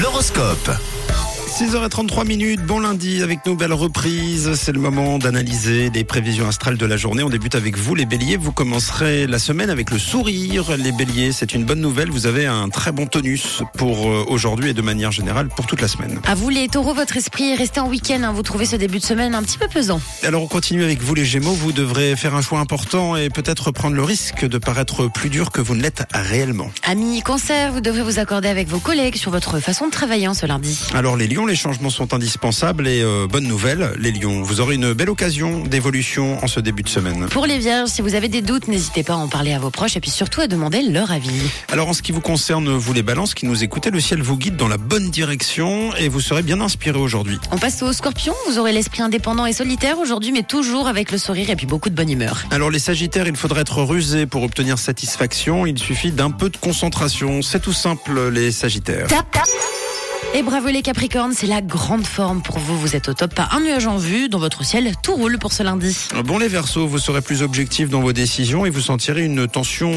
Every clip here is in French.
L'horoscope. 6h33 minutes, bon lundi avec nos belles reprises. C'est le moment d'analyser les prévisions astrales de la journée. On débute avec vous les béliers. Vous commencerez la semaine avec le sourire. Les béliers, c'est une bonne nouvelle. Vous avez un très bon tonus pour euh, aujourd'hui et de manière générale pour toute la semaine. À vous les taureaux, votre esprit est resté en week-end. hein. Vous trouvez ce début de semaine un petit peu pesant. Alors on continue avec vous les gémeaux. Vous devrez faire un choix important et peut-être prendre le risque de paraître plus dur que vous ne l'êtes réellement. Amis cancer, vous devrez vous accorder avec vos collègues sur votre façon de travailler en ce lundi. Alors les lions, les changements sont indispensables et euh, bonne nouvelle, les lions, vous aurez une belle occasion d'évolution en ce début de semaine. Pour les vierges, si vous avez des doutes, n'hésitez pas à en parler à vos proches et puis surtout à demander leur avis. Alors en ce qui vous concerne, vous les balances qui nous écoutez, le ciel vous guide dans la bonne direction et vous serez bien inspiré aujourd'hui. On passe aux scorpions. Vous aurez l'esprit indépendant et solitaire aujourd'hui, mais toujours avec le sourire et puis beaucoup de bonne humeur. Alors les sagittaires, il faudrait être rusé pour obtenir satisfaction, il suffit d'un peu de concentration, c'est tout simple les sagittaires. Tap, tap. Et bravo les capricornes, c'est la grande forme pour vous. Vous êtes au top, pas un nuage en vue. Dans votre ciel, tout roule pour ce lundi. Bon les versos, vous serez plus objectif dans vos décisions et vous sentirez une tension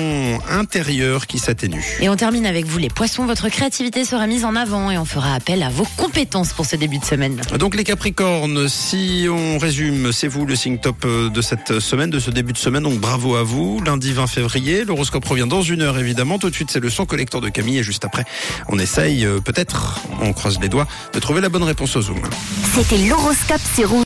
intérieure qui s'atténue. Et on termine avec vous les poissons. Votre créativité sera mise en avant et on fera appel à vos compétences pour ce début de semaine. Donc les Capricornes, si on résume, c'est vous le signe top euh, de cette semaine, de ce début de semaine, donc bravo à vous. Lundi 20 février, l'horoscope revient dans une heure évidemment. Tout de suite c'est le son collecteur de Camille et juste après on essaye euh, peut-être, on croise les doigts, de trouver la bonne réponse au Zoom. C'était l'horoscope sur.